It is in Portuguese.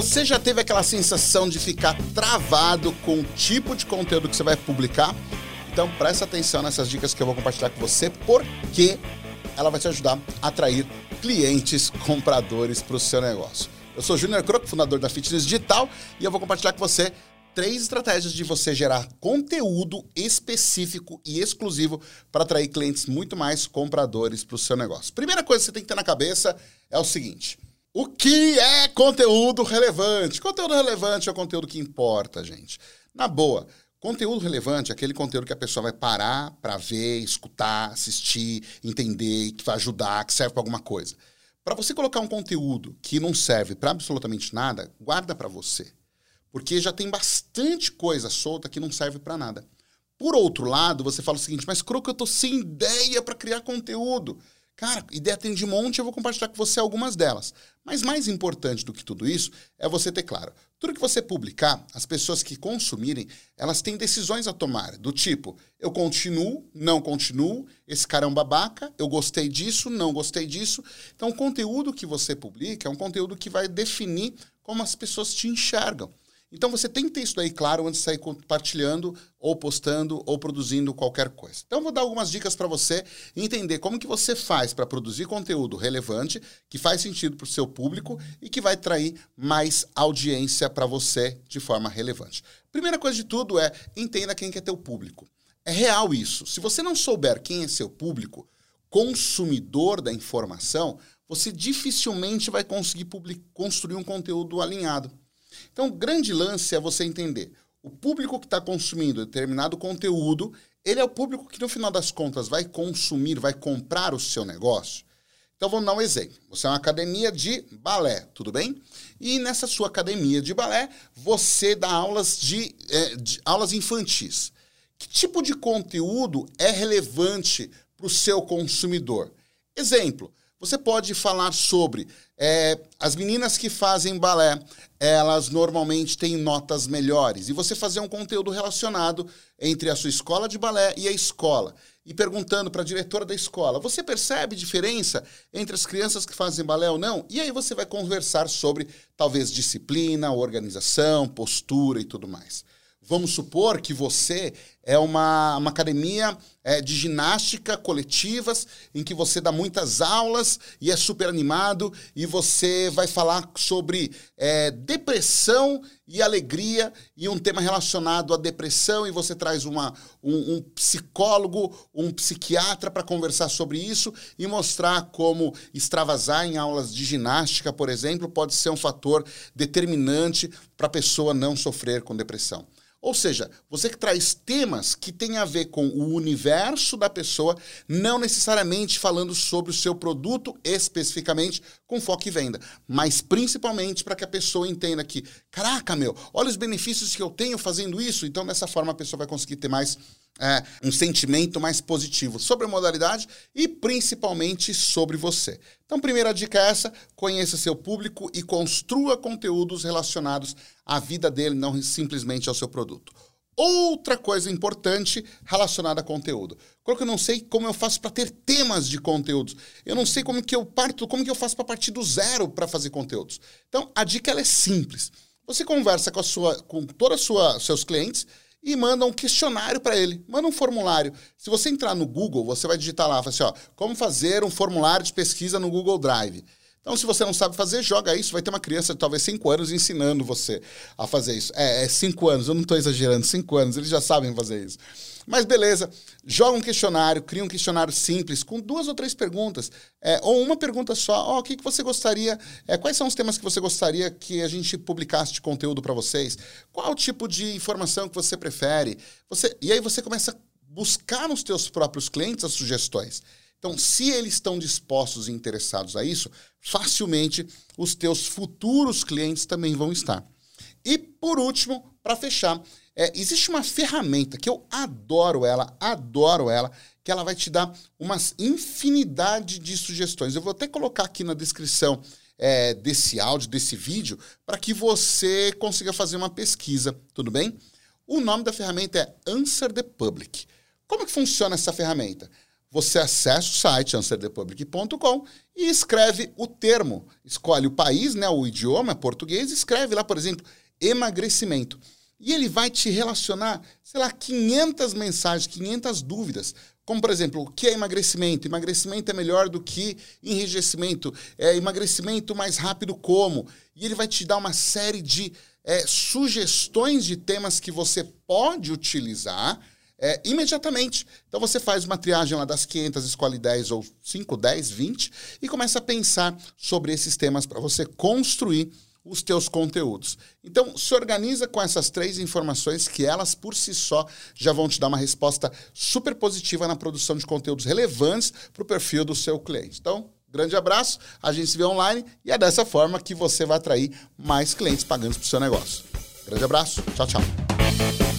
Você já teve aquela sensação de ficar travado com o tipo de conteúdo que você vai publicar? Então presta atenção nessas dicas que eu vou compartilhar com você, porque ela vai te ajudar a atrair clientes, compradores para o seu negócio. Eu sou Júnior Croco, fundador da Fitness Digital, e eu vou compartilhar com você três estratégias de você gerar conteúdo específico e exclusivo para atrair clientes muito mais compradores para o seu negócio. Primeira coisa que você tem que ter na cabeça é o seguinte: o que é conteúdo relevante? Conteúdo relevante é o conteúdo que importa, gente. Na boa, conteúdo relevante é aquele conteúdo que a pessoa vai parar para ver, escutar, assistir, entender, que vai ajudar, que serve para alguma coisa. Para você colocar um conteúdo que não serve para absolutamente nada, guarda para você. Porque já tem bastante coisa solta que não serve para nada. Por outro lado, você fala o seguinte: mas Croco, eu tô sem ideia para criar conteúdo. Cara, ideia tem de monte, eu vou compartilhar com você algumas delas. Mas mais importante do que tudo isso é você ter claro. Tudo que você publicar, as pessoas que consumirem, elas têm decisões a tomar, do tipo, eu continuo, não continuo, esse cara é um babaca, eu gostei disso, não gostei disso. Então, o conteúdo que você publica é um conteúdo que vai definir como as pessoas te enxergam. Então você tem que ter isso daí claro antes de sair compartilhando ou postando ou produzindo qualquer coisa. Então vou dar algumas dicas para você entender como que você faz para produzir conteúdo relevante, que faz sentido para o seu público e que vai trair mais audiência para você de forma relevante. Primeira coisa de tudo é entenda quem que é teu público. É real isso. Se você não souber quem é seu público, consumidor da informação, você dificilmente vai conseguir construir um conteúdo alinhado. Então, o grande lance é você entender. O público que está consumindo determinado conteúdo, ele é o público que, no final das contas, vai consumir, vai comprar o seu negócio. Então, vamos dar um exemplo. Você é uma academia de balé, tudo bem? E nessa sua academia de balé, você dá aulas de, é, de aulas infantis. Que tipo de conteúdo é relevante para o seu consumidor? Exemplo, você pode falar sobre é, as meninas que fazem balé, elas normalmente têm notas melhores. E você fazer um conteúdo relacionado entre a sua escola de balé e a escola. E perguntando para a diretora da escola: você percebe diferença entre as crianças que fazem balé ou não? E aí você vai conversar sobre talvez disciplina, organização, postura e tudo mais. Vamos supor que você é uma, uma academia é, de ginástica coletivas, em que você dá muitas aulas e é super animado, e você vai falar sobre é, depressão e alegria, e um tema relacionado à depressão, e você traz uma, um, um psicólogo, um psiquiatra para conversar sobre isso e mostrar como extravasar em aulas de ginástica, por exemplo, pode ser um fator determinante para a pessoa não sofrer com depressão. Ou seja, você que traz temas que têm a ver com o universo da pessoa, não necessariamente falando sobre o seu produto especificamente com foco em venda, mas principalmente para que a pessoa entenda que, caraca, meu, olha os benefícios que eu tenho fazendo isso. Então, dessa forma, a pessoa vai conseguir ter mais é, um sentimento mais positivo sobre a modalidade e principalmente sobre você. Então, primeira dica é essa: conheça seu público e construa conteúdos relacionados à vida dele, não simplesmente ao seu produto. Outra coisa importante relacionada a conteúdo. Porque eu não sei como eu faço para ter temas de conteúdos. Eu não sei como que eu parto, como que eu faço para partir do zero para fazer conteúdos. Então, a dica é simples. Você conversa com a sua com todos os seus clientes e manda um questionário para ele, manda um formulário. Se você entrar no Google, você vai digitar lá, assim, ó, como fazer um formulário de pesquisa no Google Drive. Então, se você não sabe fazer, joga isso. Vai ter uma criança de talvez 5 anos ensinando você a fazer isso. É 5 é anos, eu não estou exagerando, 5 anos, eles já sabem fazer isso. Mas beleza, joga um questionário, cria um questionário simples, com duas ou três perguntas, é, ou uma pergunta só. Oh, o que, que você gostaria, é, quais são os temas que você gostaria que a gente publicasse de conteúdo para vocês? Qual tipo de informação que você prefere? Você, e aí você começa a buscar nos teus próprios clientes as sugestões. Então, se eles estão dispostos e interessados a isso, facilmente os teus futuros clientes também vão estar. E por último, para fechar, é, existe uma ferramenta que eu adoro ela, adoro ela, que ela vai te dar uma infinidade de sugestões. Eu vou até colocar aqui na descrição é, desse áudio, desse vídeo, para que você consiga fazer uma pesquisa, tudo bem? O nome da ferramenta é Answer the Public. Como que funciona essa ferramenta? você acessa o site answerthepublic.com e escreve o termo. Escolhe o país, né, o idioma português, escreve lá, por exemplo, emagrecimento. E ele vai te relacionar, sei lá, 500 mensagens, 500 dúvidas. Como, por exemplo, o que é emagrecimento? Emagrecimento é melhor do que enrijecimento. É emagrecimento mais rápido como? E ele vai te dar uma série de é, sugestões de temas que você pode utilizar é, imediatamente. Então você faz uma triagem lá das 500, escolhe 10 ou 5, 10, 20 e começa a pensar sobre esses temas para você construir os teus conteúdos. Então, se organiza com essas três informações que elas por si só já vão te dar uma resposta super positiva na produção de conteúdos relevantes para o perfil do seu cliente. Então, grande abraço, a gente se vê online e é dessa forma que você vai atrair mais clientes pagantes para o seu negócio. Grande abraço, tchau, tchau.